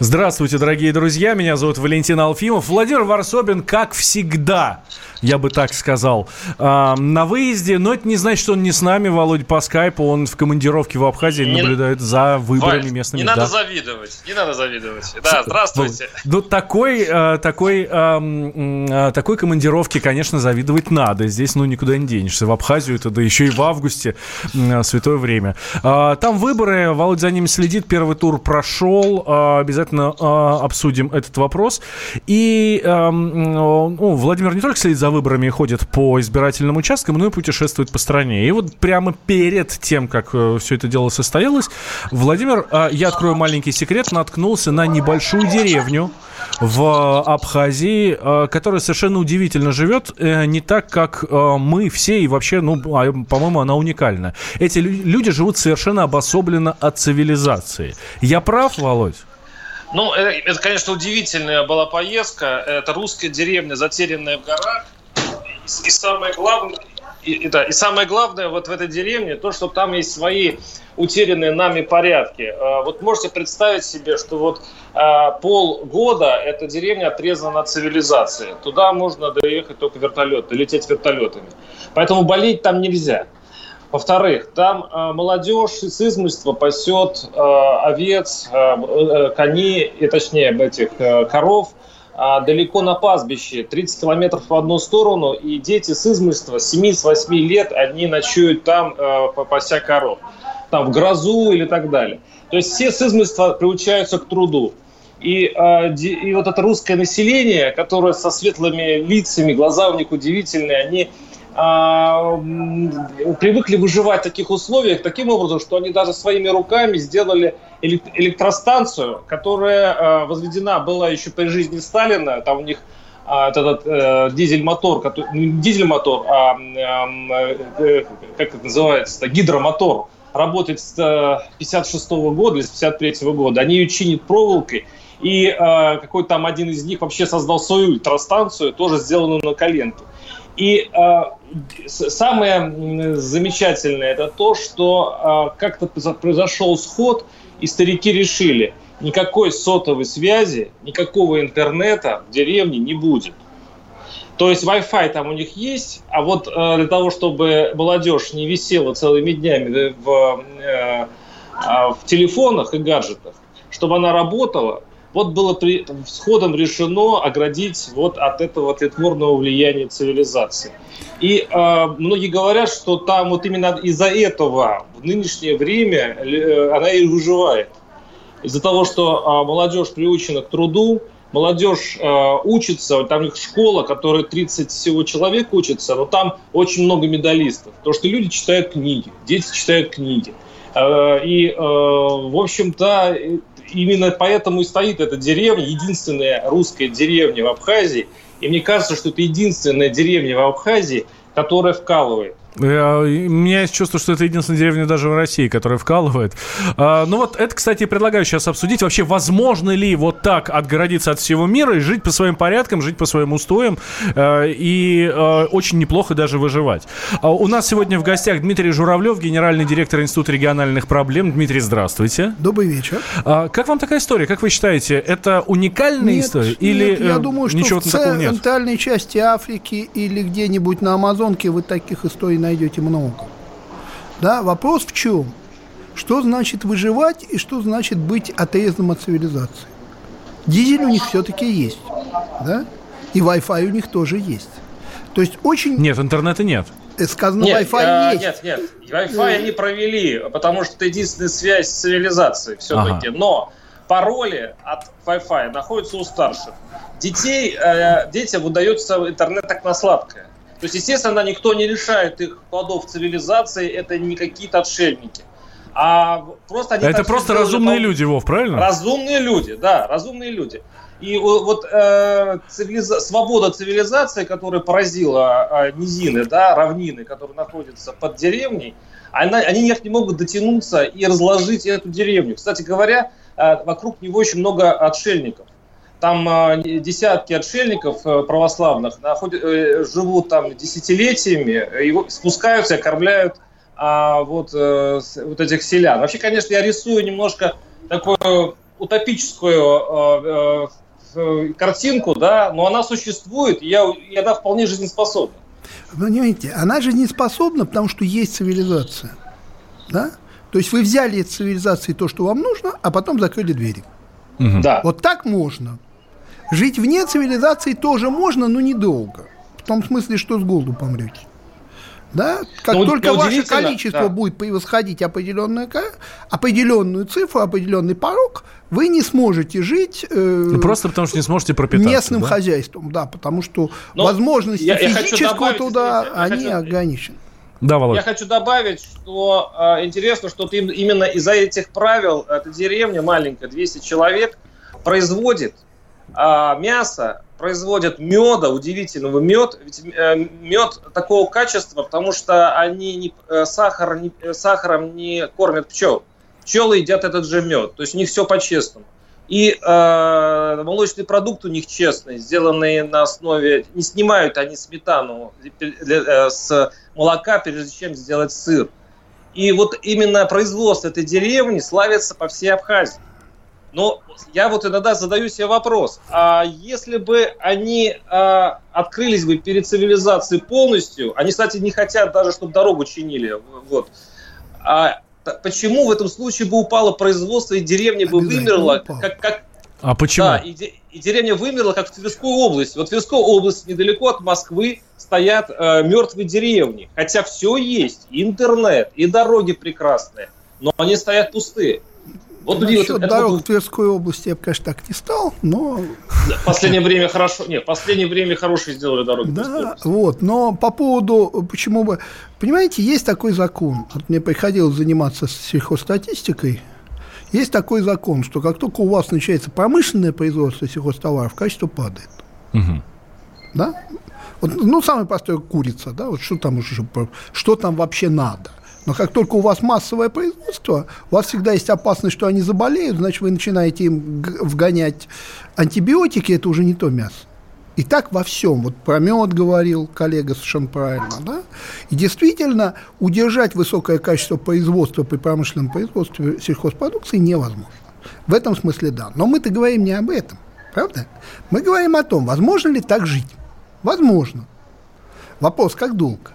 Здравствуйте, дорогие друзья. Меня зовут Валентин Алфимов. Владимир Варсобин, как всегда, я бы так сказал, э, на выезде. Но это не значит, что он не с нами, Володя, по скайпу. Он в командировке в Абхазии не, наблюдает за выборами Валь, местными. Не надо да. завидовать, не надо завидовать. Да, здравствуйте. Ну, такой, э, такой, э, э, такой командировки, конечно, завидовать надо. Здесь, ну, никуда не денешься. В Абхазию это, да еще и в августе, святое время. Там выборы, Володя за ними следит. Первый тур прошел. Э, обязательно э, обсудим этот вопрос. И э, ну, Владимир не только следит за выборами и ходит по избирательным участкам, но и путешествует по стране. И вот прямо перед тем, как э, все это дело состоялось, Владимир, э, я открою маленький секрет, наткнулся на небольшую деревню в Абхазии, э, которая совершенно удивительно живет, э, не так, как э, мы все, и вообще, ну, а, по-моему, она уникальна. Эти люди живут совершенно обособленно от цивилизации. Я прав, Володь? Ну, это, конечно, удивительная была поездка. Это русская деревня, затерянная в горах. И самое главное, и, и, да, и самое главное вот в этой деревне то, что там есть свои утерянные нами порядки. А, вот можете представить себе, что вот а, полгода эта деревня отрезана от цивилизации. Туда можно доехать только вертолеты, лететь вертолетами. Поэтому болеть там нельзя. Во-вторых, там э, молодежь с измольства пасет э, овец, э, коней, и точнее этих коров а, далеко на пастбище, 30 километров в одну сторону, и дети с измольства, 7-8 лет, они ночуют там, э, пася коров, там в грозу или так далее. То есть все с измольства приучаются к труду. И, э, и вот это русское население, которое со светлыми лицами, глаза у них удивительные, они а, привыкли выживать в таких условиях таким образом, что они даже своими руками сделали электростанцию, которая а, возведена была еще при жизни Сталина. Там у них а, этот э, дизель-мотор, который, не дизель-мотор, а э, как это называется, гидромотор, работает с 56 -го года или с 53 -го года. Они ее чинят проволокой, и э, какой-то там один из них вообще создал свою электростанцию, тоже сделанную на коленке. И э, самое замечательное это то, что э, как-то произошел сход, и старики решили, никакой сотовой связи, никакого интернета в деревне не будет. То есть Wi-Fi там у них есть, а вот э, для того, чтобы молодежь не висела целыми днями в, э, в телефонах и гаджетах, чтобы она работала, вот было при, сходом решено оградить вот от этого тлетворного влияния цивилизации. И э, многие говорят, что там вот именно из-за этого в нынешнее время э, она и выживает. Из-за того, что э, молодежь приучена к труду, молодежь э, учится, там их школа, которая 30 всего человек учится, но там очень много медалистов. То, что люди читают книги, дети читают книги. И, в общем-то, именно поэтому и стоит эта деревня, единственная русская деревня в Абхазии. И мне кажется, что это единственная деревня в Абхазии, которая вкалывает. Э, у меня есть чувство, что это единственная деревня даже в России, которая вкалывает. А, ну вот это, кстати, предлагаю сейчас обсудить. Вообще, возможно ли вот так отгородиться от всего мира и жить по своим порядкам, жить по своим устоям э, и э, очень неплохо даже выживать. А у нас сегодня в гостях Дмитрий Журавлев, генеральный директор Института региональных проблем. Дмитрий, здравствуйте. Добрый вечер. А, как вам такая история? Как вы считаете, это уникальная нет, история? Нет, или я думаю, что ничего в центральной части Африки или где-нибудь на Амазонке вы таких историй найдете много. Да, вопрос в чем? Что значит выживать и что значит быть отрезанным от цивилизации? Дизель у них все-таки есть, да? И Wi-Fi у них тоже есть. То есть очень... Нет, интернета нет. Э, сказано, нет, Wi-Fi а, есть. Нет, нет, Wi-Fi они провели, потому что это единственная связь с цивилизацией все-таки. Ага. Но пароли от Wi-Fi находятся у старших. Детей, э, детям выдается интернет так на сладкое. То есть, естественно, никто не решает их плодов цивилизации, это не какие-то отшельники. А просто они это просто разумные люди, Вов, правильно? Разумные люди, да, разумные люди. И вот э, цивилиза... свобода цивилизации, которая поразила э, низины, да, равнины, которые находятся под деревней, она, они никак не могут дотянуться и разложить эту деревню. Кстати говоря, э, вокруг него очень много отшельников. Там э, десятки отшельников э, православных находят, э, живут там десятилетиями, и спускаются и кормляют а, вот, э, вот этих селян. Вообще, конечно, я рисую немножко такую утопическую э, э, картинку, да, но она существует, и, я, и она вполне жизнеспособна. Понимаете, она жизнеспособна, потому что есть цивилизация. Да? То есть вы взяли из цивилизации то, что вам нужно, а потом закрыли двери. Угу. Да. Вот так можно. Жить вне цивилизации тоже можно, но недолго. В том смысле, что с голоду помрете. Да? Как но, только но ваше количество да. будет превосходить определенную, определенную цифру, определенный порог, вы не сможете жить э, ну, просто потому что не сможете пропитаться местным да? хозяйством, да, потому что но возможности я, физического я труда я они хочу, ограничены. Да, Володь. Я хочу добавить, что э, интересно, что ты, именно из-за этих правил эта деревня маленькая, 200 человек, производит э, мясо производят меда, удивительного мед, ведь э, мед такого качества, потому что они не, э, сахар, не, э, сахаром не кормят пчел. Пчелы едят этот же мед, то есть у них все по-честному. И э, молочный продукт у них честный, сделанный на основе, не снимают они сметану с молока, прежде чем сделать сыр. И вот именно производство этой деревни славится по всей Абхазии. Но я вот иногда задаю себе вопрос, а если бы они а, открылись бы перед цивилизацией полностью, они, кстати, не хотят даже, чтобы дорогу чинили, вот, а почему в этом случае бы упало производство и деревня бы вымерла, как, как, а почему? Да, и, и деревня вымерла, как в Тверской области. Вот в Тверской области, недалеко от Москвы, стоят э, мертвые деревни. Хотя все есть, и интернет, и дороги прекрасные, но они стоят пустые. Вот Насчет вот, дорог был... в Тверской области я бы, конечно, так не стал, но... В последнее время хорошо... Нет, в последнее время хорошие сделали дороги. Да, вот, но по поводу, почему бы... Понимаете, есть такой закон. Вот мне приходилось заниматься сельхозстатистикой. Есть такой закон, что как только у вас начинается промышленное производство сельхозтоваров, качество падает. Угу. Да? Вот, ну, самый простой курица, да, вот что там уже, что там вообще надо. Но как только у вас массовое производство, у вас всегда есть опасность, что они заболеют, значит, вы начинаете им вгонять антибиотики, это уже не то мясо. И так во всем. Вот про мед говорил коллега совершенно правильно. Да? И действительно, удержать высокое качество производства при промышленном производстве сельхозпродукции невозможно. В этом смысле да. Но мы-то говорим не об этом. Правда? Мы говорим о том, возможно ли так жить. Возможно. Вопрос, как долго?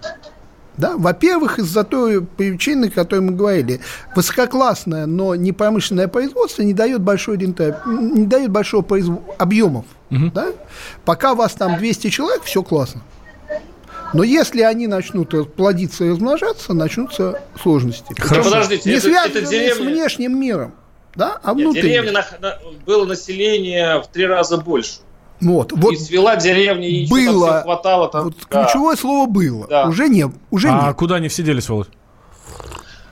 Да? Во-первых, из-за той причины, о которой мы говорили, высококлассное, но не промышленное производство не дает, большой рента, не дает большого произв... объемов. Угу. Да? Пока у вас там 200 человек, все классно. Но если они начнут плодиться и размножаться, начнутся сложности. Хорошо. Подождите, не это, связанные это деревня... с внешним миром, да, а внутренним. Деревня на, на, было население в три раза больше. Вот, вот и свела деревни, и было, там хватало. Там, вот да. Ключевое слово было. Да. Уже не, уже а нет. куда они все делись, Володь?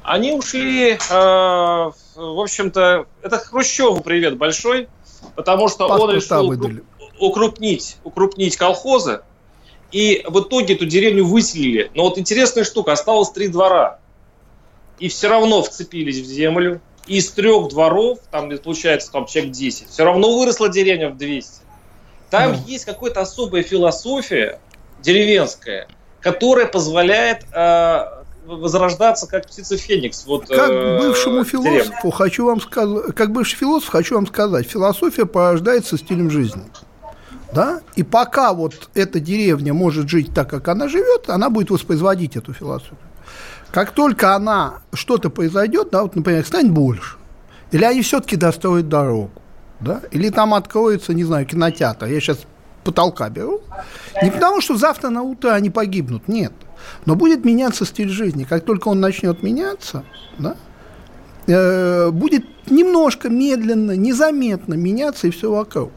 Они ушли, э, в общем-то, это Хрущеву привет большой, потому что Паспорта он решил выдали. укрупнить, укрупнить колхозы, и в итоге эту деревню выселили. Но вот интересная штука, осталось три двора, и все равно вцепились в землю, и из трех дворов, там получается там человек 10, все равно выросла деревня в 200. Там ну. есть какая-то особая философия деревенская, которая позволяет э, возрождаться как птица Феникс. Вот, как э, бывшему философу хочу вам сказать, как бывший философ хочу вам сказать, философия порождается стилем жизни. Да? И пока вот эта деревня может жить так, как она живет, она будет воспроизводить эту философию. Как только она что-то произойдет, да, вот, например, станет больше, или они все-таки достроят дорогу, да? Или там откроется, не знаю, кинотеатр. Я сейчас потолка беру. Не потому, что завтра на утро они погибнут, нет. Но будет меняться стиль жизни. Как только он начнет меняться, да, э, будет немножко медленно, незаметно меняться и все вокруг.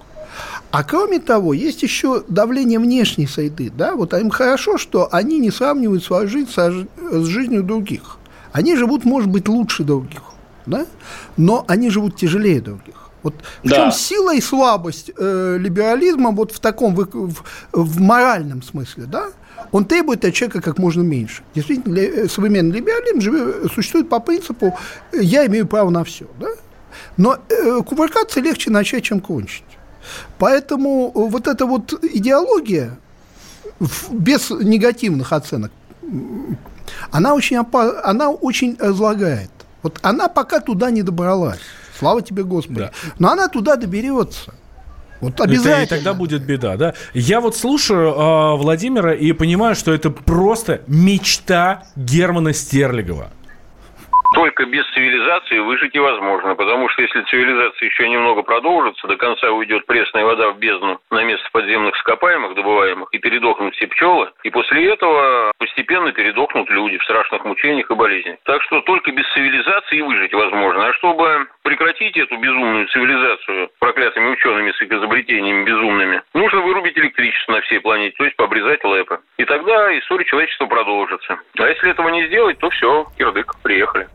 А кроме того, есть еще давление внешней среды. Да? Вот им хорошо, что они не сравнивают свою жизнь со, с жизнью других. Они живут, может быть, лучше других, да? но они живут тяжелее других. Вот в да. чем сила и слабость э, либерализма вот в таком, в, в, в моральном смысле, да? Он требует от человека как можно меньше. Действительно, ли, современный либерализм живет, существует по принципу «я имею право на все», да? Но э, кувыркаться легче начать, чем кончить. Поэтому вот эта вот идеология без негативных оценок, она очень, опа- она очень разлагает. Вот она пока туда не добралась. Слава тебе, Господи. Да. Но она туда доберется. Вот обязательно. Это, и тогда будет беда, да? Я вот слушаю э, Владимира и понимаю, что это просто мечта Германа Стерлигова только без цивилизации выжить невозможно, потому что если цивилизация еще немного продолжится, до конца уйдет пресная вода в бездну на место подземных ископаемых, добываемых, и передохнут все пчелы, и после этого постепенно передохнут люди в страшных мучениях и болезнях. Так что только без цивилизации выжить возможно. А чтобы прекратить эту безумную цивилизацию проклятыми учеными с их изобретениями безумными, нужно вырубить электричество на всей планете, то есть побрезать лэпы. И тогда история человечества продолжится. А если этого не сделать, то все, кирдык, приехали.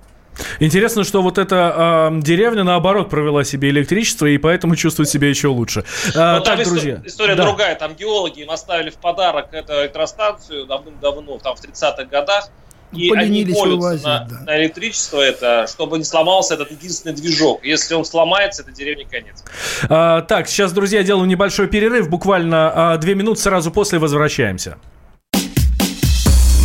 Интересно, что вот эта э, деревня, наоборот, провела себе электричество, и поэтому чувствует себя еще лучше. Э, так, друзья. История да. другая. Там геологи им оставили в подарок эту электростанцию давным-давно, там в 30-х годах. И они молятся на, да. на электричество это, чтобы не сломался этот единственный движок. Если он сломается, это деревне конец. А, так, сейчас, друзья, делаем небольшой перерыв. Буквально а, две минуты сразу после возвращаемся.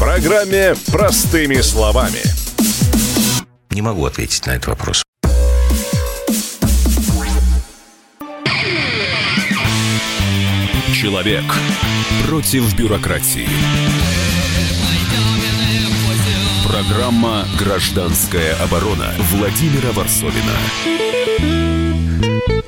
программе «Простыми словами». Не могу ответить на этот вопрос. Человек против бюрократии. Программа «Гражданская оборона» Владимира Варсовина.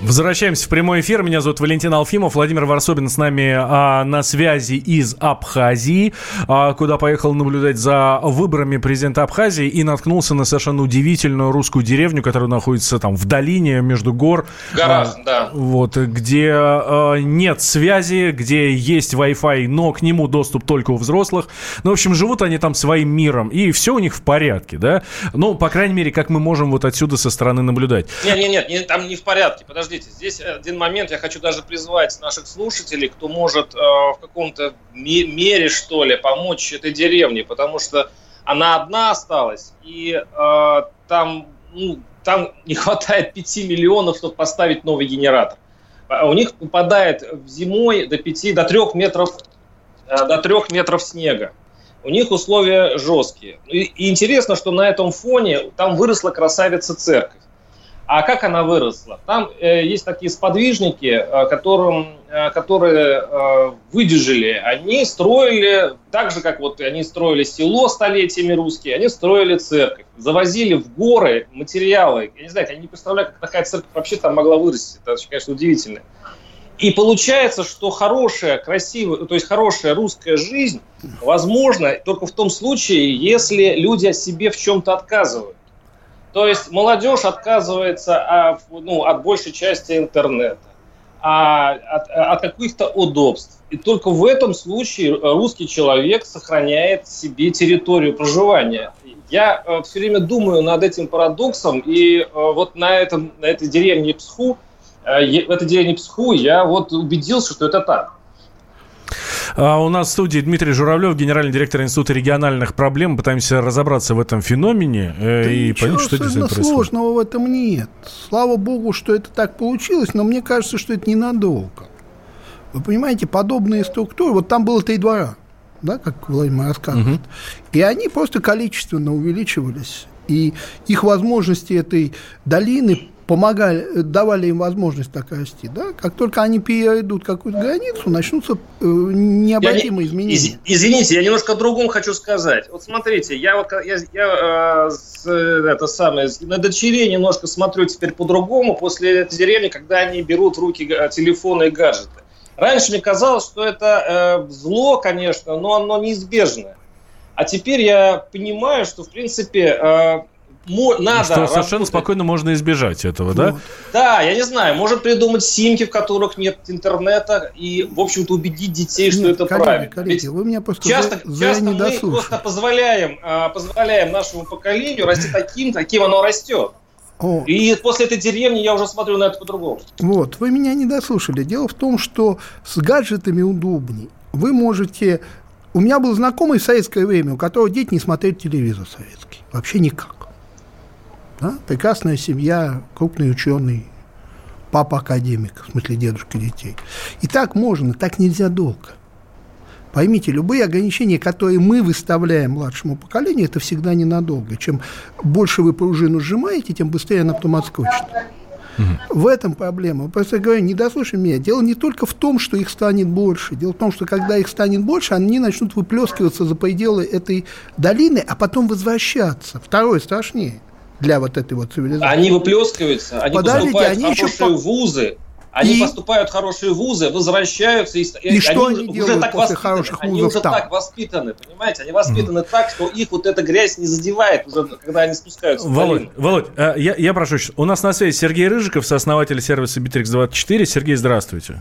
Возвращаемся в прямой эфир. Меня зовут Валентин Алфимов. Владимир Варсобин с нами а, на связи из Абхазии, а, куда поехал наблюдать за выборами президента Абхазии и наткнулся на совершенно удивительную русскую деревню, которая находится там в долине между гор. В горах, а, да. Вот, где а, нет связи, где есть Wi-Fi, но к нему доступ только у взрослых. Ну, в общем, живут они там своим миром, и все у них в порядке, да? Ну, по крайней мере, как мы можем вот отсюда со стороны наблюдать. Нет, нет, нет, там не в порядке, подожди подождите, здесь один момент, я хочу даже призвать наших слушателей, кто может э, в каком-то мере, что ли, помочь этой деревне, потому что она одна осталась, и э, там, ну, там не хватает 5 миллионов, чтобы поставить новый генератор. А у них попадает зимой до 5, до 3 метров, э, до 3 метров снега. У них условия жесткие. И, и интересно, что на этом фоне там выросла красавица церковь. А как она выросла? Там э, есть такие сподвижники, э, которым, э, которые э, выдержали. Они строили, так же, как вот они строили село столетиями русские, они строили церковь. Завозили в горы материалы. Я не знаю, я не представляю, как такая церковь вообще там могла вырасти. Это, конечно, удивительно. И получается, что хорошая, красивая, то есть хорошая русская жизнь возможна только в том случае, если люди о себе в чем-то отказывают. То есть молодежь отказывается от, ну, от большей части интернета, а, от, от каких-то удобств. И только в этом случае русский человек сохраняет себе территорию проживания. Я э, все время думаю над этим парадоксом, и э, вот на, этом, на этой деревне Псху, э, в этой деревне Псху я вот убедился, что это так. А у нас в студии Дмитрий Журавлев, генеральный директор Института региональных проблем. Пытаемся разобраться в этом феномене э, да и понять, что действительно происходит. сложного в этом нет. Слава богу, что это так получилось, но мне кажется, что это ненадолго. Вы понимаете, подобные структуры, вот там было три двора, да, как Владимир рассказывает, угу. и они просто количественно увеличивались. И их возможности этой долины помогали, давали им возможность так расти, да, как только они перейдут какую-то границу, начнутся э, необратимые я, изменения. Из, извините, я немножко о другом хочу сказать. Вот смотрите, я вот я, я э, это самое, на дочерей немножко смотрю теперь по-другому после этой деревни, когда они берут в руки телефоны и гаджеты. Раньше мне казалось, что это э, зло, конечно, но оно неизбежное. А теперь я понимаю, что, в принципе, э, надо... Что совершенно спокойно можно избежать этого, да? Да, я не знаю, может придумать симки, в которых нет интернета, и, в общем-то, убедить детей, что Нет, это коллеги, правильно. коллеги, Ведь вы меня просто часто, зря часто не мы дослушали. просто позволяем, а, позволяем нашему поколению расти таким, каким оно растет. О, И после этой деревни я уже смотрю на это по-другому. Вот, вы меня не дослушали. Дело в том, что с гаджетами удобней. Вы можете... У меня был знакомый в советское время, у которого дети не смотрели телевизор советский. Вообще никак. Да? Прекрасная семья, крупный ученый, папа академик, в смысле дедушка детей. И так можно, так нельзя долго. Поймите, любые ограничения, которые мы выставляем младшему поколению, это всегда ненадолго. Чем больше вы пружину сжимаете, тем быстрее она потом отскочит. В этом проблема. Просто говорю, не дослушай меня. Дело не только в том, что их станет больше. Дело в том, что когда их станет больше, они начнут выплескиваться за пределы этой долины, а потом возвращаться. Второе страшнее для вот этой вот цивилизации. Они выплескиваются, они Подождите, поступают они в еще хорошие по- вузы, они И? поступают в хорошие вузы, возвращаются и, И что уже- они уже так после воспитаны, хороших Они вузов уже там? так воспитаны, понимаете? Они воспитаны так, что их вот эта грязь не задевает уже, когда они спускаются в Володь. Володь, э, я, я прошу, у нас на связи Сергей Рыжиков, сооснователь сервиса Bittrex24. Сергей, здравствуйте.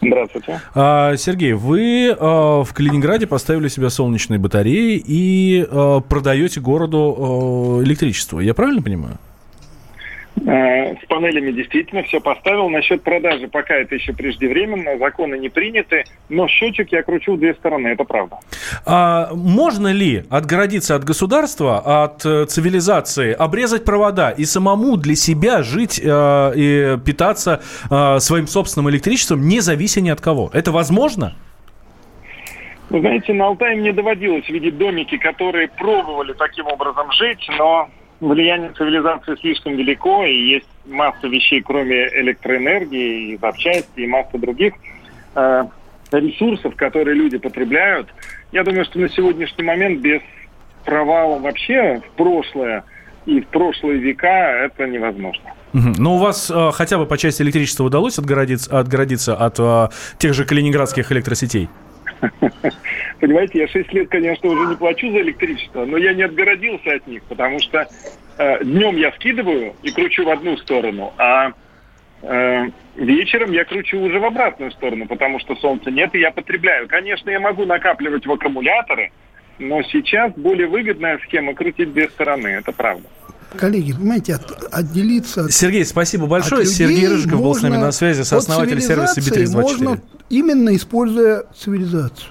Здравствуйте. А, Сергей, вы э, в Калининграде поставили себе солнечные батареи и э, продаете городу электричество. Я правильно понимаю? Э, С панелями действительно все поставил. Насчет продажи пока это еще преждевременно, законы не приняты, но счетчик я кручу в две стороны, это правда. А можно ли отгородиться от государства, от э, цивилизации, обрезать провода и самому для себя жить э, и питаться э, своим собственным электричеством, не завися ни от кого? Это возможно? Вы знаете, на Алтае мне доводилось видеть домики, которые пробовали таким образом жить, но влияние цивилизации слишком велико, и есть масса вещей, кроме электроэнергии, и запчасти, и масса других э, ресурсов, которые люди потребляют. Я думаю, что на сегодняшний момент без провала вообще в прошлое и в прошлые века это невозможно. Но у вас э, хотя бы по части электричества удалось отгородиться, отгородиться от э, тех же калининградских электросетей? Понимаете, я 6 лет, конечно, уже не плачу за электричество, но я не отгородился от них, потому что э, днем я скидываю и кручу в одну сторону, а э, вечером я кручу уже в обратную сторону, потому что солнца нет, и я потребляю. Конечно, я могу накапливать в аккумуляторы, но сейчас более выгодная схема крутить две стороны, это правда. Коллеги, понимаете, от- отделиться от Сергей, спасибо большое. От Сергей людей Рыжиков был с нами на связи, сооснователь сервиса цивилизации Bittrex24. Можно именно используя цивилизацию.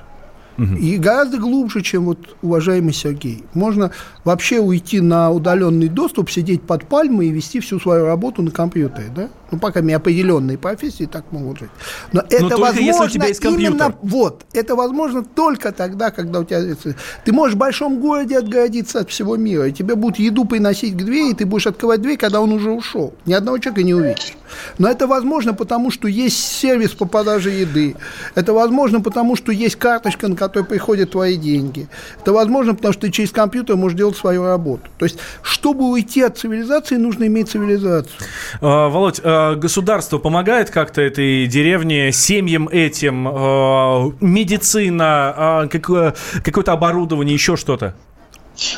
И гораздо глубже, чем вот уважаемый Сергей. Можно вообще уйти на удаленный доступ, сидеть под пальмой и вести всю свою работу на компьютере, да? Ну, пока мне определенные профессии так могут жить. Но это только возможно если у тебя есть компьютер. именно вот. Это возможно только тогда, когда у тебя... Ты можешь в большом городе отгородиться от всего мира, и тебе будут еду приносить к двери, и ты будешь открывать дверь, когда он уже ушел. Ни одного человека не увидишь. Но это возможно, потому что есть сервис по продаже еды. Это возможно, потому что есть карточка, на которой приходят твои деньги. Это возможно, потому что ты через компьютер можешь делать свою работу. То есть, чтобы уйти от цивилизации, нужно иметь цивилизацию. А, Володь, государство помогает как-то этой деревне, семьям этим, а, медицина, а, какое- какое-то оборудование, еще что-то?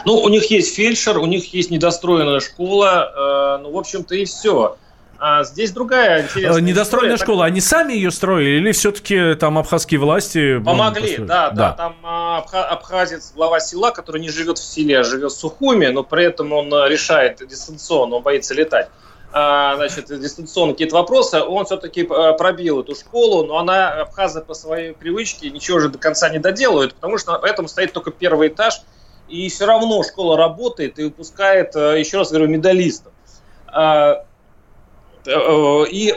Ну, у них есть фельдшер, у них есть недостроенная школа, э, ну, в общем-то, и все. А здесь другая интересная А, Недостроенная история. школа, они сами ее строили или все-таки там абхазские власти... ну, Помогли, построили? да, да, Там а, абха- абхазец, глава села, который не живет в селе, а живет в Сухуме, но при этом он решает дистанционно, он боится летать. А, значит, дистанционно какие-то вопросы, он все-таки а, пробил эту школу, но она, абхазы по своей привычке, ничего же до конца не доделают, потому что поэтому стоит только первый этаж, и все равно школа работает и выпускает, а, еще раз говорю, медалистов. А, э, И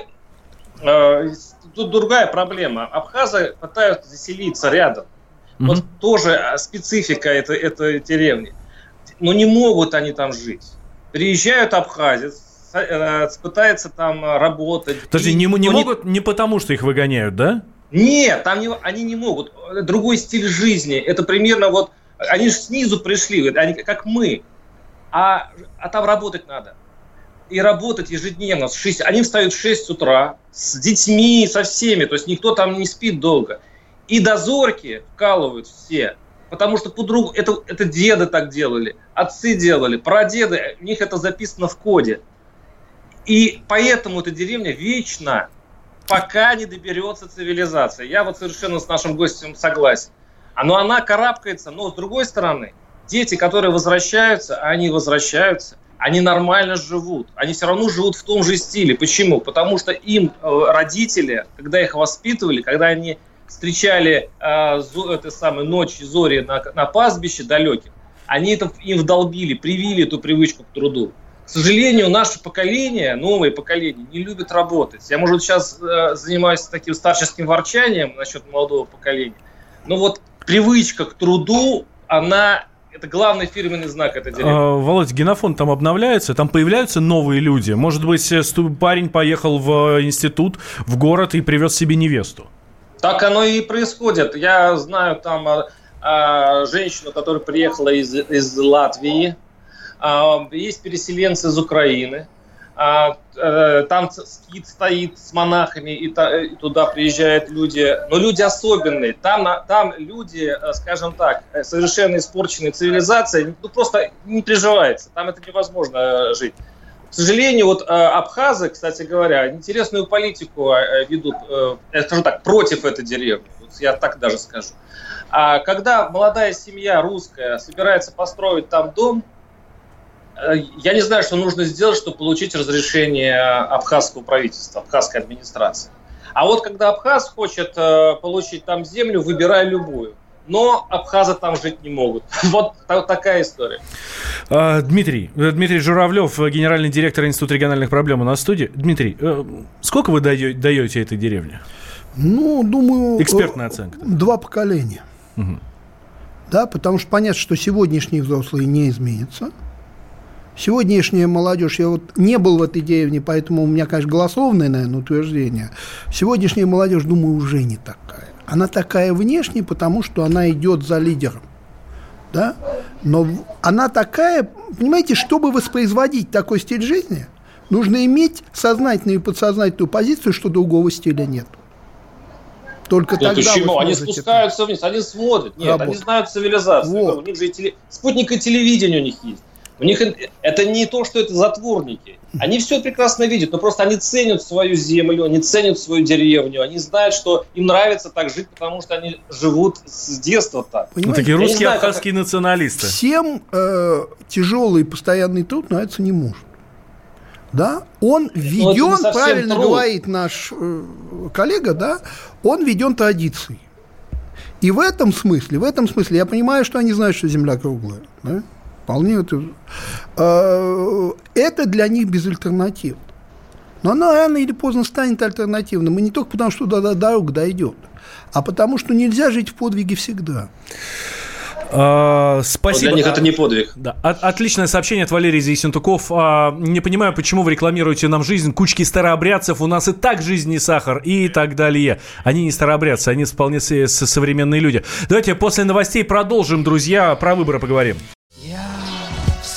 э, тут другая проблема. Абхазы пытаются заселиться рядом. Вот тоже специфика этой, этой деревни. Но не могут они там жить. Приезжают абхазец, э, пытается там а, работать. Подожди, не, не могут не потому, что их выгоняют, да? Нет, там не, они не могут. Другой стиль жизни. Это примерно вот... Они же снизу пришли, они как мы. А, а там работать надо. И работать ежедневно. С 6, они встают в 6 утра с детьми, со всеми. То есть никто там не спит долго. И дозорки вкалывают все. Потому что по-другому, это, это деды так делали, отцы делали, прадеды, у них это записано в коде. И поэтому эта деревня вечно, пока не доберется цивилизация. Я вот совершенно с нашим гостем согласен. А, но она карабкается, но с другой стороны, дети, которые возвращаются, они возвращаются, они нормально живут. Они все равно живут в том же стиле. Почему? Потому что им э, родители, когда их воспитывали, когда они встречали э, это самое, ночь зори на, на пастбище далеким, они это им вдолбили, привили эту привычку к труду. К сожалению, наше поколение, новое поколение, не любит работать. Я, может, сейчас э, занимаюсь таким старческим ворчанием насчет молодого поколения. Но вот привычка к труду, она это главный фирменный знак этой деревни. А, Володь, генофонд там обновляется, там появляются новые люди. Может быть, э, парень поехал в институт, в город и привез себе невесту? Так оно и происходит. Я знаю там а, а, женщину, которая приехала из, из Латвии. А, есть переселенцы из Украины. А, а, там скид стоит с монахами, и, туда приезжают люди. Но люди особенные. Там, там люди, э, скажем так, э, совершенно испорченные цивилизацией, ну, просто не приживается. Там это невозможно э, жить. К сожалению, вот э, абхазы, кстати говоря, интересную политику э, ведут, э, я скажу так, против этой деревни. Я так даже скажу. А когда молодая семья русская собирается построить там дом, я не знаю, что нужно сделать, чтобы получить разрешение абхазского правительства, абхазской администрации. А вот когда абхаз хочет получить там землю, выбирай любую но абхазы там жить не могут. Вот такая история. А, Дмитрий, э, Дмитрий Журавлев, э, генеральный директор Института региональных проблем у нас в студии. Дмитрий, э, сколько вы даете этой деревне? Ну, думаю... Экспертная оценка. Два поколения. Угу. Да, потому что понятно, что сегодняшние взрослые не изменятся. Сегодняшняя молодежь, я вот не был в этой деревне, поэтому у меня, конечно, голословное, наверное, утверждение. Сегодняшняя молодежь, думаю, уже не такая. Она такая внешне, потому что она идет за лидером. Да? Но она такая, понимаете, чтобы воспроизводить такой стиль жизни, нужно иметь сознательную и подсознательную позицию, что другого стиля нет. Только нет, тогда почему? Они спускаются это... вниз, они смотрят. Нет, Работа. они знают цивилизацию. Вот. У них же и теле... спутник и телевидение у них есть. У них это не то, что это затворники. Они все прекрасно видят, но просто они ценят свою землю, они ценят свою деревню, они знают, что им нравится так жить, потому что они живут с детства так. Ну, такие русские абхазские как... националисты. Всем э, тяжелый постоянный труд нравится не может. Да, он введен, правильно труд. говорит наш э, коллега, да, он введен традицией. И в этом смысле, в этом смысле я понимаю, что они знают, что Земля круглая. Да? Вполне это, э, это для них безальтернативно. Но она рано или поздно станет альтернативным. И не только потому, что до дорога дойдет, а потому, что нельзя жить в подвиге всегда. А, спасибо. для них это не подвиг. Да. От, отличное сообщение от Валерия Зисентуков. А, не понимаю, почему вы рекламируете нам жизнь кучки старообрядцев. У нас и так жизнь не сахар и так далее. Они не старообрядцы, они вполне современные люди. Давайте после новостей продолжим, друзья, про выборы поговорим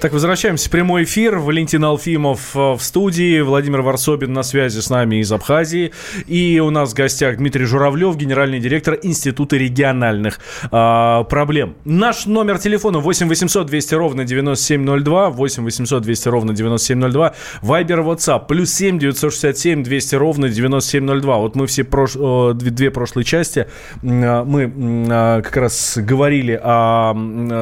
Так, возвращаемся в прямой эфир. Валентин Алфимов э, в студии, Владимир Варсобин на связи с нами из Абхазии. И у нас в гостях Дмитрий Журавлев, генеральный директор Института региональных э, проблем. Наш номер телефона 8 800 200 ровно 9702, 8 800 200 ровно 9702, Вайбер, WhatsApp, плюс 7 967 200 ровно 9702. Вот мы все прош... э, две прошлые части, э, мы как раз говорили о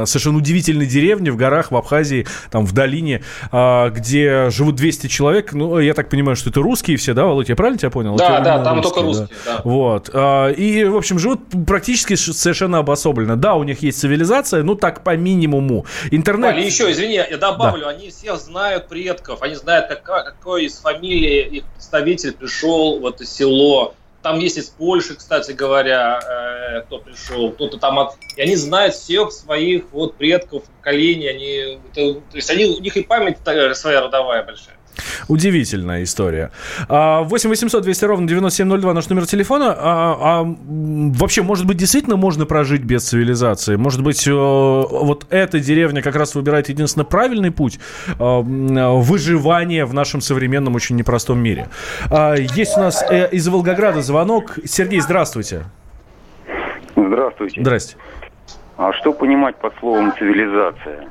совершенно удивительной деревне в горах в Абхазии, там в долине, а, где живут 200 человек. Ну, я так понимаю, что это русские все, да, Володь? Я правильно тебя понял? Да, Это да, там только русские, да. Вот. А, И, в общем, живут практически совершенно обособленно. Да, у них есть цивилизация, ну, так по минимуму. Интернет... Валя, еще, извини, я добавлю, они все знают предков, они знают, какая, какой из фамилии их представитель пришел в это село. Там есть из Польши, кстати говоря, э, кто пришел, кто-то там от... И они знают всех своих вот предков, поколений, они... то есть они, у них и память такая своя родовая большая. Удивительная история. А, 8 800 200 ровно 9702 наш номер телефона. А, а, вообще, может быть, действительно можно прожить без цивилизации? Может быть, э, вот эта деревня как раз выбирает единственно правильный путь э, м, выживания в нашем современном очень непростом мире. А, есть у нас э, из Волгограда звонок. Сергей, здравствуйте. Здравствуйте. Здрасте. А что понимать под словом цивилизация?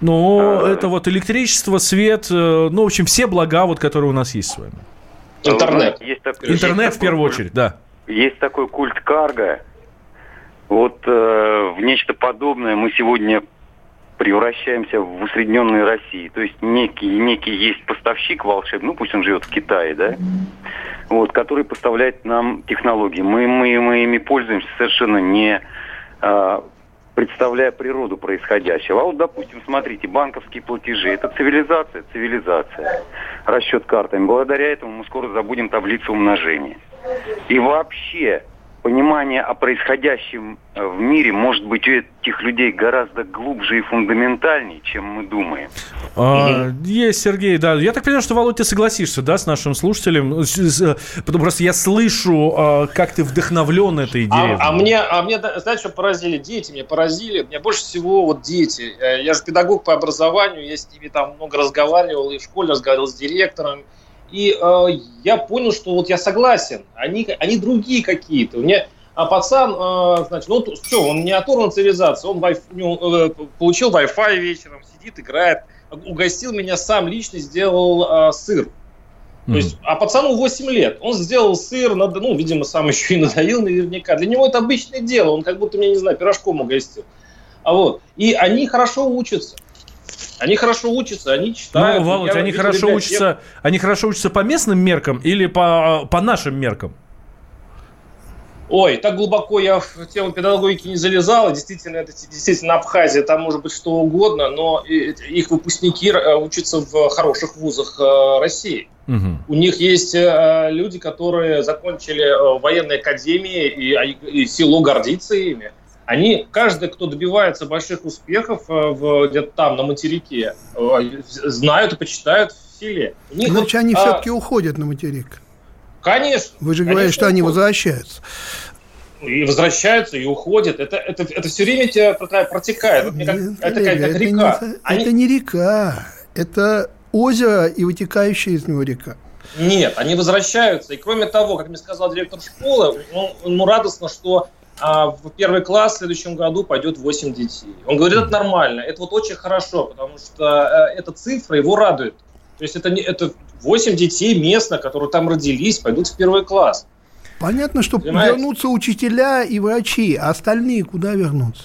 Ну, это вот электричество, свет, э, ну, в общем, все блага, вот, которые у нас есть с вами. Интернет. Есть так- Интернет есть в первую такой очередь, да. культ- Есть такой культ карго. Вот э, в нечто подобное мы сегодня превращаемся в усредненную России. То есть некий, некий есть поставщик волшебный, ну пусть он живет в Китае, да, вот, который поставляет нам технологии. Мы, мы, мы ими пользуемся совершенно не а, представляя природу происходящего. А вот, допустим, смотрите, банковские платежи. Это цивилизация, цивилизация. Расчет картами. Благодаря этому мы скоро забудем таблицу умножения. И вообще, понимание о происходящем э, в мире может быть у этих людей гораздо глубже и фундаментальнее, чем мы думаем. А, Есть, Сергей, да. Я так понимаю, что, Володь, ты согласишься, да, с нашим слушателем? Потому просто я слышу, а, как ты вдохновлен этой деревней. А, а мне, а мне, да, знаете, что поразили? Дети меня поразили. Меня больше всего вот дети. Э, Я же педагог по образованию, я с ними там много разговаривал, и в школе разговаривал с директором. И э, я понял, что вот я согласен. Они, они другие какие-то. У меня а пацан, э, значит, ну что, он не оторван от цивилизации, он вай- у него, э, получил Wi-Fi вечером, сидит, играет, угостил меня сам лично, сделал э, сыр. То Мгм. есть, а пацану 8 лет. Он сделал сыр, над- ну, видимо, сам еще и надоил наверняка. Для него это обычное дело. Он как будто, мне не знаю, пирожком угостил. А вот. И они хорошо учатся. Они хорошо учатся, они читают. Ну, Володь, Я они хорошо ребят, учатся, они хорошо учатся по местным меркам или по, по нашим меркам? Ой, так глубоко я в тему педагогики не залезал. И Действительно, это действительно Абхазия, там может быть что угодно, но их выпускники э, учатся в хороших вузах э, России. Мгм. У них есть э, люди, которые закончили военные академии, и, а- и село гордится ими. Они, каждый, кто добивается больших успехов э, в, где-то там, на материке, э, знают и почитают в селе. У них Значит, вот, они а, все-таки уходят на материк. Конечно. Вы же конечно, говорите, что они уходят. возвращаются. И возвращаются, и уходят. Это, это, это все время тебя протекает. Вот мне как- Нет, это Олег, как, как это река. не- Они- Это не река, это озеро и вытекающая из него река. Нет, они возвращаются. И кроме того, как мне сказал директор школы, ну, ему радостно, что а, в первый класс в следующем году пойдет 8 детей. Он говорит, это нормально, это вот очень хорошо, потому что э, эта цифра его радует. То есть это, не, это 8 детей местно, которые там родились, пойдут в первый класс. Понятно, что Понимаете? вернутся учителя и врачи, а остальные куда вернутся?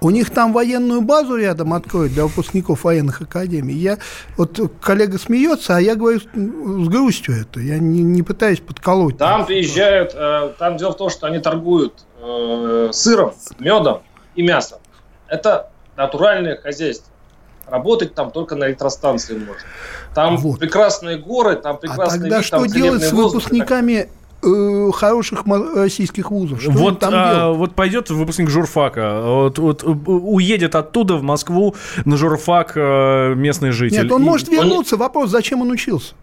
У них там военную базу рядом откроют для выпускников военных академий. Я, вот коллега смеется, а я говорю с, с грустью это. Я не, не пытаюсь подколоть. Там приезжают, э, там дело в том, что они торгуют э, сыром, медом и мясом. Это натуральное хозяйство. Работать там только на электростанции можно. Там Вот. прекрасные горы, там А прекрасный тогда вид, что там делать с выпускниками э, хороших российских вузов? Что Вот, там а, делать? вот пойдет выпускник журфака, вот, вот, у- уедет оттуда в Москву на журфак э, местный житель. Нет, он И- может вернуться. Вопрос, зачем он учился?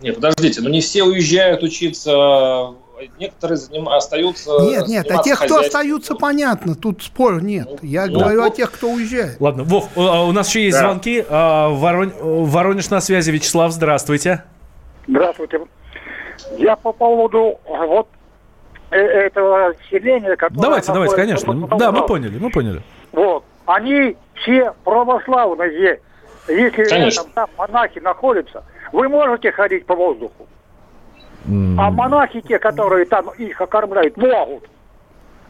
Нет, подождите, но не все уезжают учиться некоторые заним... остаются... Нет, нет, а тех, кто остаются, понятно, тут спор нет. Ну, Я ну, говорю ну, о тех, кто уезжает. Ладно, Вов, а у нас еще есть да. звонки. А, Ворон... Воронеж на связи. Вячеслав, здравствуйте. Здравствуйте. Я по поводу вот э, этого селения, которое... Давайте, давайте, конечно. Да, мы поняли, мы поняли. Вот. Они все православные. Если Конечно. там, там монахи находятся, вы можете ходить по воздуху. А монахи, те, которые там их окормляют, могут.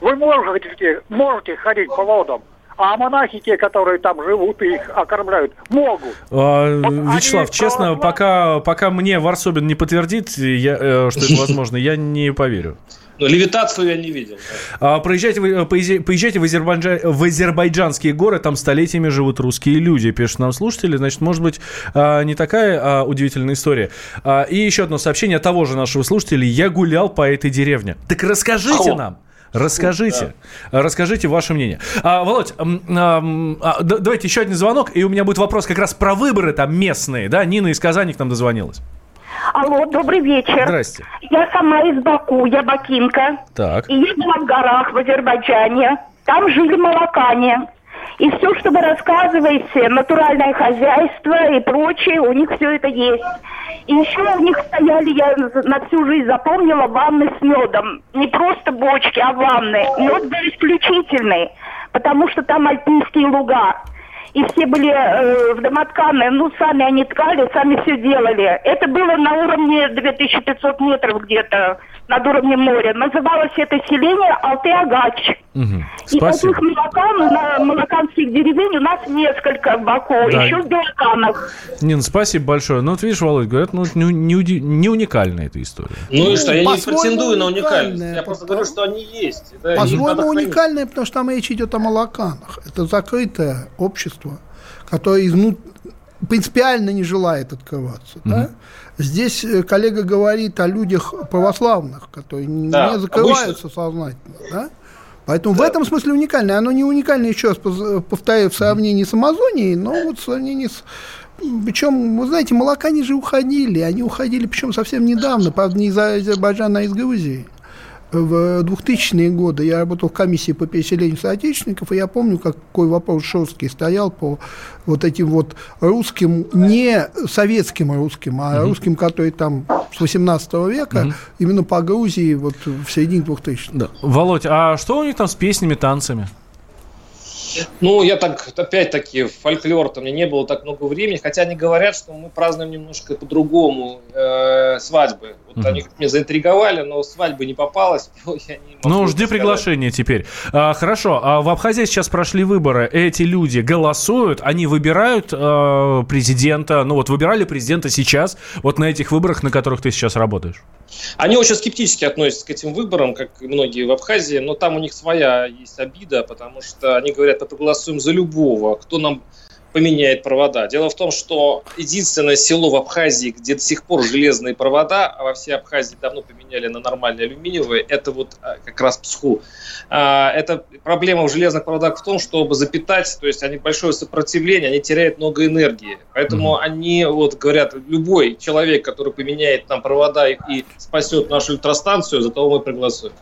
Вы можете, можете ходить по водам. А монахи, те, которые там живут и их окормляют, могут. А, вот Вячеслав, честно, пока, пока мне Варсобин не подтвердит, я, э, что это возможно, я не поверю. Но левитацию я не видел. А, проезжайте, поезжайте в, Азербайджан, в азербайджанские горы, там столетиями живут русские люди, пишут нам слушатели. Значит, может быть, а, не такая а, удивительная история. А, и еще одно сообщение того же нашего слушателя. Я гулял по этой деревне. Так расскажите О. нам. Расскажите, да. расскажите ваше мнение. А, Володь, а, а, давайте еще один звонок, и у меня будет вопрос как раз про выборы там местные, да? Нина из Казани к нам дозвонилась. Алло, добрый вечер. Здрасте. Я сама из Баку, я бакинка. Так. И я была в горах в Азербайджане. Там жили молокане. И все, что вы рассказываете, натуральное хозяйство и прочее, у них все это есть. И еще у них стояли, я на всю жизнь запомнила, ванны с медом. Не просто бочки, а ванны. Мед был исключительный, потому что там альпийские луга и все были э, в домотканы, ну, сами они ткали, сами все делали. Это было на уровне 2500 метров где-то над уровнем моря. Называлось это селение Алты-Агач. Угу. И таких молокан, на молоканских деревень у нас несколько в Баку, да. еще в Белоканах. Нин, спасибо большое. Ну, вот видишь, Володь, говорят, ну, не, не, не уникальная эта история. Ну, и что, я не претендую на уникальность. Я просто говорю, что они есть. По-своему уникальная, потому что там речь идет о молоканах. Это закрытое общество, которое изнут принципиально не желает открываться. Угу. Да? Здесь э, коллега говорит о людях православных, которые да, не закрываются обычно. сознательно. Да? Поэтому да. в этом смысле уникальное. Оно не уникальное, еще раз повторяю, в сравнении с Амазонией, но вот в сравнении с... Причем, вы знаете, молокане же уходили. Они уходили, причем совсем недавно, правда, не из Азербайджана, а из Грузии в 2000-е годы я работал в комиссии по переселению соотечественников, и я помню, какой вопрос Шорский стоял по вот этим вот русским, не советским русским, а угу. русским, который там с 18 века, угу. именно по Грузии вот в середине 2000-х. Да. Володь, а что у них там с песнями, танцами? Ну, я так, опять-таки, фольклор, там мне не было так много времени, хотя они говорят, что мы празднуем немножко по-другому э, свадьбы. Вот mm-hmm. они меня заинтриговали, но свадьбы не попалось. Я не ну, жди приглашения теперь. А, хорошо, а в Абхазии сейчас прошли выборы. Эти люди голосуют, они выбирают э, президента, ну вот выбирали президента сейчас, вот на этих выборах, на которых ты сейчас работаешь? Они очень скептически относятся к этим выборам, как и многие в Абхазии, но там у них своя есть обида, потому что они говорят, мы проголосуем за любого, кто нам поменяет провода. Дело в том, что единственное село в Абхазии, где до сих пор железные провода, а во всей Абхазии давно поменяли на нормальные алюминиевые, это вот а, как раз Псху. А, это проблема в железных проводах в том, чтобы запитать, то есть они большое сопротивление, они теряют много энергии. Поэтому mm-hmm. они вот говорят, любой человек, который поменяет нам провода и, и спасет нашу электростанцию, за того мы проголосуем.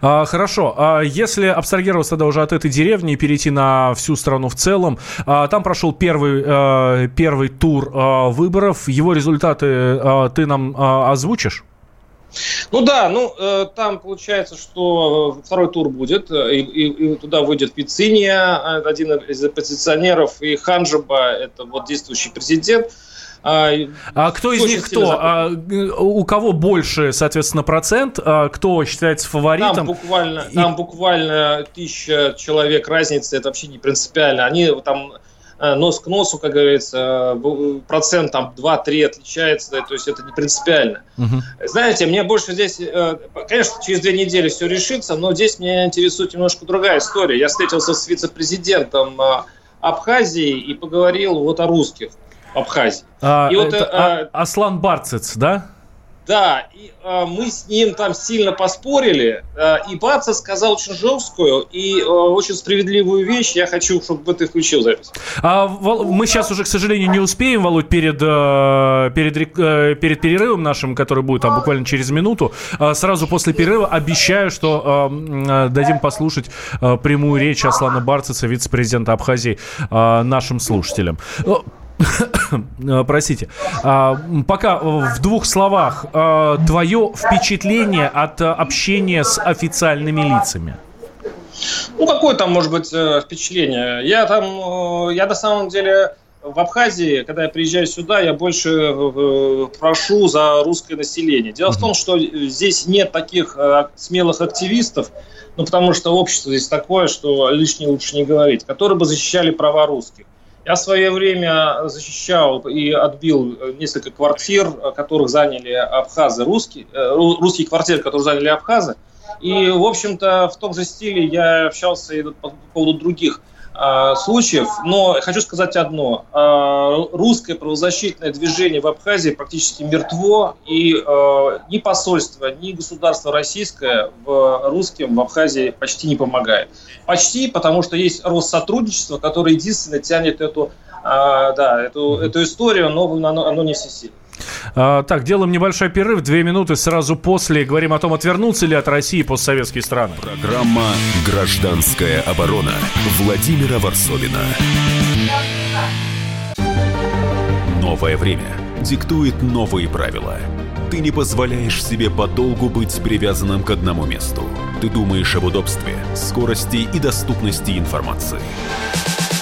А, хорошо. А если абстрагироваться тогда уже от этой деревни и перейти на всю страну в целом, а, там прошел первый, первый тур выборов. Его результаты ты нам озвучишь? Ну да, ну э, там получается, что второй тур будет, и, и, и туда выйдет Пициния, один из оппозиционеров, и Ханжаба, это вот действующий президент. А, а кто из них кто? А, у кого больше, соответственно, процент? А, кто считается фаворитом? Там буквально, и... там буквально тысяча человек разницы, это вообще не принципиально. Они там э, нос к носу, как говорится, процент там 2-3 отличается, то есть это не принципиально. Угу. Знаете, мне больше здесь, э, конечно, через две недели все решится, но здесь меня интересует немножко другая история. Я встретился с вице-президентом э, Абхазии и поговорил вот о русских. Абхазии. А, и вот, это, а, Аслан Барцец, да? Да, и э, мы с ним там сильно поспорили, э, и Баца сказал очень жесткую и э, очень справедливую вещь. Я хочу, чтобы ты включил запись. А, мы сейчас уже, к сожалению, не успеем, Володь, перед, э, перед, э, перед перерывом нашим, который будет там буквально через минуту. Э, сразу после перерыва обещаю, что э, дадим послушать э, прямую речь Аслана Барцица, вице-президента Абхазии, э, нашим слушателям. Э, простите. А, пока в двух словах. А, твое впечатление от э, общения с официальными лицами? Ну, какое там может быть э, впечатление? Я там, я на самом деле в Абхазии, когда я приезжаю сюда, я больше прошу за русское население. Дело в том, что здесь нет таких смелых активистов, ну, потому что общество здесь такое, что лишнее лучше не говорить, которые бы защищали права русских. Я в свое время защищал и отбил несколько квартир, которых заняли абхазы, русские, э, русские квартиры, которые заняли абхазы. И, в общем-то, в том же стиле я общался и по поводу других случаев. Но хочу сказать одно. А, русское правозащитное движение в Абхазии практически мертво, и а, ни посольство, ни государство российское в русским в Абхазии почти не помогает. Почти, потому что есть Россотрудничество, которое единственное тянет эту, да, эту, эту историю, но оно, оно не всесильно. А, так, делаем небольшой перерыв, две минуты сразу после. Говорим о том, отвернуться ли от России постсоветские страны. Программа «Гражданская оборона» Владимира Варсовина. Новое время диктует новые правила. Ты не позволяешь себе подолгу быть привязанным к одному месту. Ты думаешь об удобстве, скорости и доступности информации.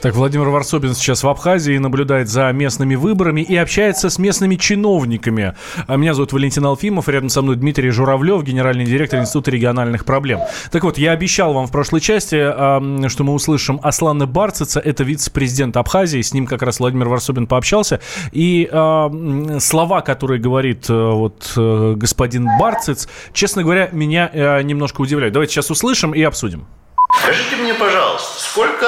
Так, Владимир Варсобин сейчас в Абхазии наблюдает за местными выборами и общается с местными чиновниками. А меня зовут Валентин Алфимов, рядом со мной Дмитрий Журавлев, генеральный директор Института региональных проблем. Так вот, я обещал вам в прошлой части, что мы услышим Аслана Барцица, это вице-президент Абхазии, с ним как раз Владимир Варсобин пообщался, и слова, которые говорит э, вот э, господин Барциц, честно говоря, меня э, немножко удивляют. Давайте сейчас услышим и обсудим. Скажите мне, пожалуйста, сколько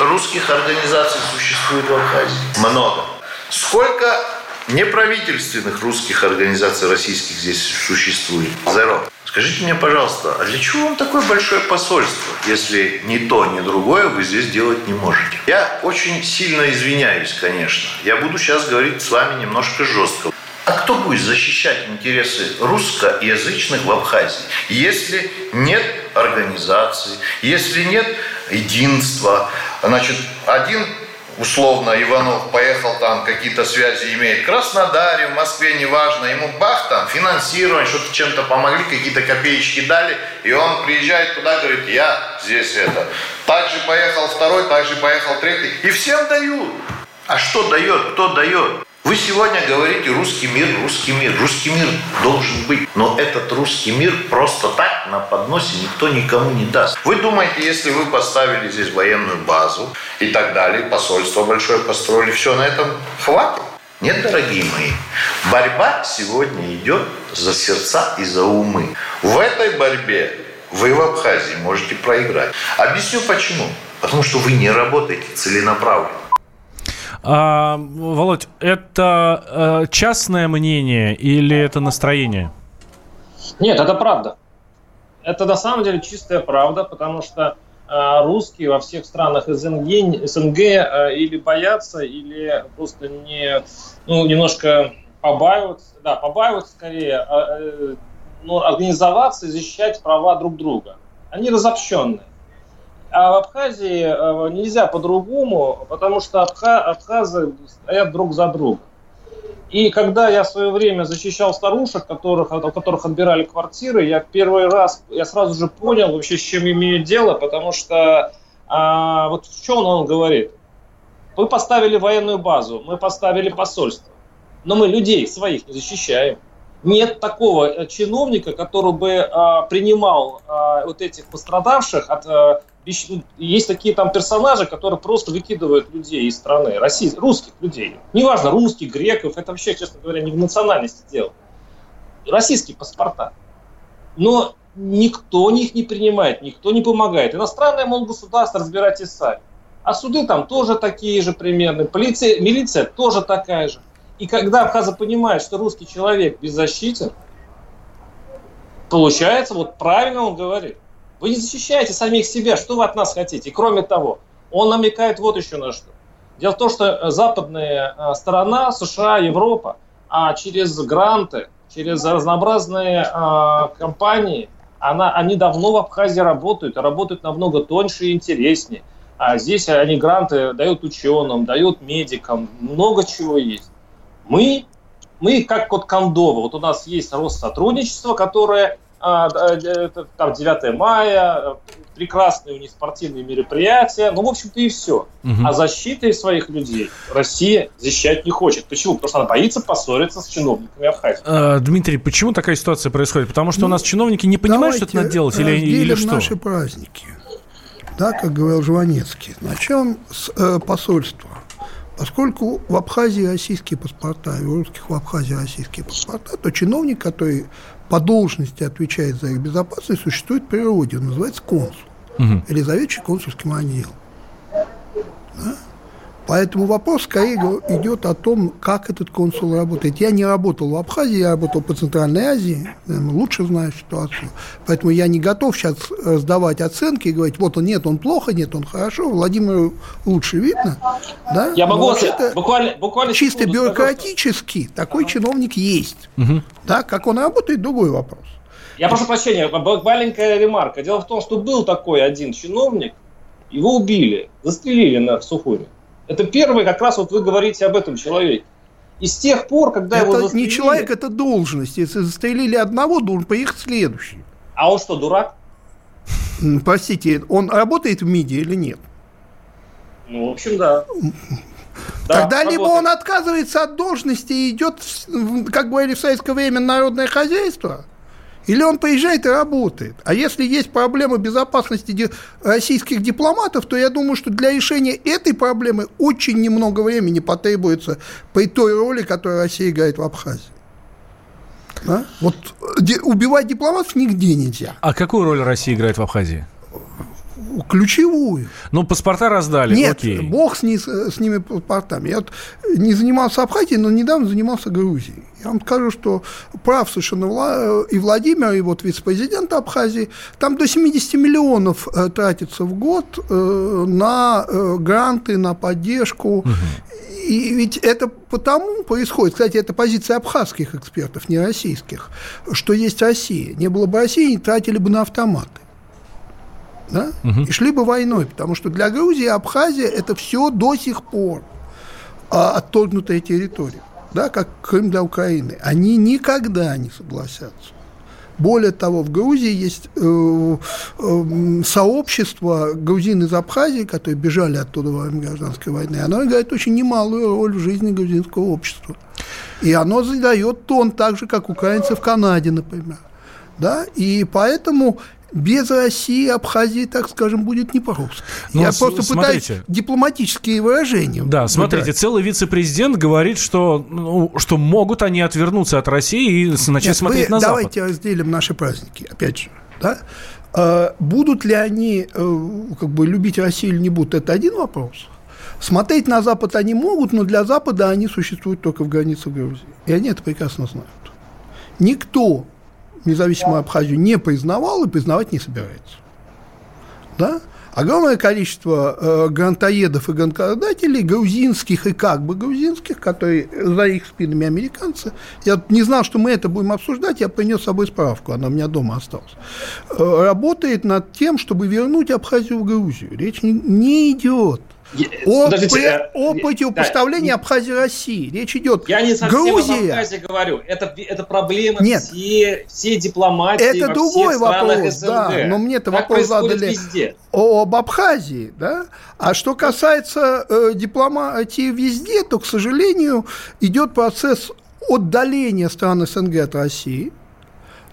русских организаций существует в Абхазии? Много. Сколько неправительственных русских организаций российских здесь существует? Зеро. Скажите мне, пожалуйста, а для чего вам такое большое посольство, если ни то, ни другое вы здесь делать не можете? Я очень сильно извиняюсь, конечно. Я буду сейчас говорить с вами немножко жестко. А кто будет защищать интересы русскоязычных в Абхазии, если нет организации, если нет единства? Значит, один условно Иванов поехал там, какие-то связи имеет в Краснодаре, в Москве, неважно, ему бах там, финансирование, что-то чем-то помогли, какие-то копеечки дали, и он приезжает туда, говорит, я здесь это. Также поехал второй, также поехал третий, и всем дают. А что дает, кто дает? Вы сегодня говорите русский мир, русский мир. Русский мир должен быть. Но этот русский мир просто так на подносе никто никому не даст. Вы думаете, если вы поставили здесь военную базу и так далее, посольство большое построили, все на этом хватит? Нет, дорогие мои. Борьба сегодня идет за сердца и за умы. В этой борьбе вы в Абхазии можете проиграть. Объясню почему. Потому что вы не работаете целенаправленно. А, Володь, это э, частное мнение или это настроение? Нет, это правда. Это на самом деле чистая правда, потому что э, русские во всех странах СНГ, СНГ э, или боятся, или просто не, ну, немножко побаиваются, да, побаиваются скорее, э, ну, организоваться и защищать права друг друга. Они разобщенные. А в Абхазии э, нельзя по-другому, потому что абха, абхазы стоят друг за другом. И когда я в свое время защищал старушек, которых, у которых отбирали квартиры, я первый раз, я сразу же понял вообще, с чем имею дело, потому что а, вот в чем он говорит? Мы поставили военную базу, мы поставили посольство, но мы людей своих не защищаем. Нет такого э, чиновника, который бы а, принимал а, вот этих пострадавших от а, есть такие там персонажи, которые просто выкидывают людей из страны, российских, русских людей. Неважно, русских, греков, это вообще, честно говоря, не в национальности дело. Российские паспорта. Но никто них не принимает, никто не помогает. Иностранное, мол, государство разбирайтесь сами. А суды там тоже такие же примерно. Полиция, милиция тоже такая же. И когда Абхаза понимает, что русский человек беззащитен, получается, вот правильно он говорит. Вы не защищаете самих себя, что вы от нас хотите? И кроме того, он намекает вот еще на что. Дело в том, что западная э, сторона, США, Европа, а через гранты, через разнообразные а, компании, она, они давно в Абхазии работают, работают намного тоньше и интереснее. А здесь они гранты дают ученым, дают медикам, много чего есть. Мы, мы как код Кондова, вот у нас есть Россотрудничество, которое а, там 9 мая, прекрасные у них спортивные мероприятия, ну, в общем-то, и все. Угу. А защитой своих людей Россия защищать не хочет. Почему? Потому что она боится поссориться с чиновниками Абхазии. А, Дмитрий, почему такая ситуация происходит? Потому что ну, у нас чиновники не понимают, что это надо делать, или, или что? наши праздники. Да, как говорил Жванецкий. Начнем с э, посольства. Поскольку в Абхазии российские паспорта, и у русских в Абхазии российские паспорта, то чиновник, который по должности отвечает за их безопасность, существует в природе. Он называется консул угу. или заведующий консульским отделом. Да? Поэтому вопрос скорее идет о том, как этот консул работает. Я не работал в Абхазии, я работал по Центральной Азии, лучше знаю ситуацию. Поэтому я не готов сейчас сдавать оценки и говорить, вот он нет, он плохо, нет, он хорошо. Владимиру лучше видно. Да? Я могу это буквально, буквально чисто бюрократически сказать. такой ага. чиновник есть. Угу. Да, как он работает, другой вопрос. Я прошу прощения, маленькая ремарка. Дело в том, что был такой один чиновник, его убили, застрелили на Сухуре. Это первый, как раз вот вы говорите об этом человеке. И с тех пор, когда это его застрелили... не человек, это должность. Если застрелили одного, должен поехать следующий. А он что, дурак? Простите, он работает в МИДе или нет? Ну, в общем, да. Тогда да, либо он отказывается от должности и идет, как говорили в советское время, народное хозяйство, или он приезжает и работает. А если есть проблема безопасности российских дипломатов, то я думаю, что для решения этой проблемы очень немного времени потребуется при той роли, которую Россия играет в Абхазии. Да? Вот убивать дипломатов нигде нельзя. А какую роль Россия играет в Абхазии? Ключевую. Ну, паспорта раздали, Нет, окей. бог с, с ними паспортами. Я вот не занимался Абхазией, но недавно занимался Грузией. Я вам скажу, что прав совершенно и Владимир, и вот вице-президент Абхазии, там до 70 миллионов э, тратится в год э, на э, гранты, на поддержку. Угу. И ведь это потому происходит, кстати, это позиция абхазских экспертов, не российских, что есть Россия. Не было бы России, не тратили бы на автоматы да, угу. и шли бы войной, потому что для Грузии Абхазия это все до сих пор а, отторгнутая территория, да, как Крым для Украины. Они никогда не согласятся. Более того, в Грузии есть э, э, сообщество грузин из Абхазии, которые бежали оттуда во время гражданской войны. Оно играет очень немалую роль в жизни грузинского общества. И оно задает тон так же, как украинцы в Канаде, например. Да? И поэтому без России Абхазии, так скажем, будет непросто. Но ну, Я просто смотрите. пытаюсь дипломатические выражения. Да, выбирать. смотрите, целый вице-президент говорит, что, ну, что могут они отвернуться от России и начать Нет, смотреть на Запад. Давайте разделим наши праздники, опять же. Да? А, будут ли они э, как бы любить Россию или не будут, это один вопрос. Смотреть на Запад они могут, но для Запада они существуют только в границах Грузии. И они это прекрасно знают. Никто независимую Абхазию не признавал и признавать не собирается. Да? Огромное количество э, грантоедов и грантодателей, грузинских и как бы грузинских, которые за их спинами американцы. Я не знал, что мы это будем обсуждать, я принес с собой справку, она у меня дома осталась. Э, работает над тем, чтобы вернуть Абхазию в Грузию. Речь не, не идет Подождите, о э, противопоставлении да, Абхазии России. Речь идет Я не совсем Грузия. об Абхазии говорю. Это, это проблема Нет. всей, всей дипломатии Это во другой всех вопрос, СНГ. да, но мне-то Так вопрос задали везде. о- об Абхазии, да. А что касается э, дипломатии везде, то, к сожалению, идет процесс отдаления стран СНГ от России,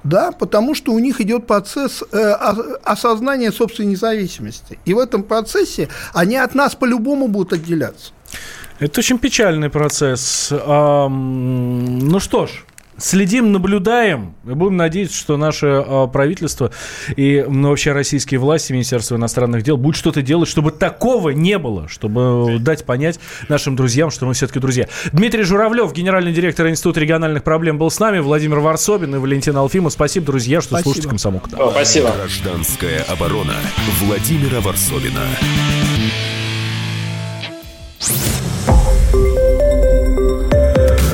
да, потому что у них идет процесс э, осознания собственной независимости. И в этом процессе они от нас по-любому будут отделяться. Это очень печальный процесс. Ам, ну что ж, следим, наблюдаем. И будем надеяться, что наше а, правительство и ну, вообще российские власти, Министерство иностранных дел будут что-то делать, чтобы такого не было, чтобы дать понять нашим друзьям, что мы все-таки друзья. Дмитрий Журавлев, генеральный директор Института региональных проблем, был с нами. Владимир Варсобин и Валентин Алфимов. Спасибо, друзья, что Спасибо. слушаете «Комсомолку». О, спасибо. Гражданская оборона Владимира Варсовина.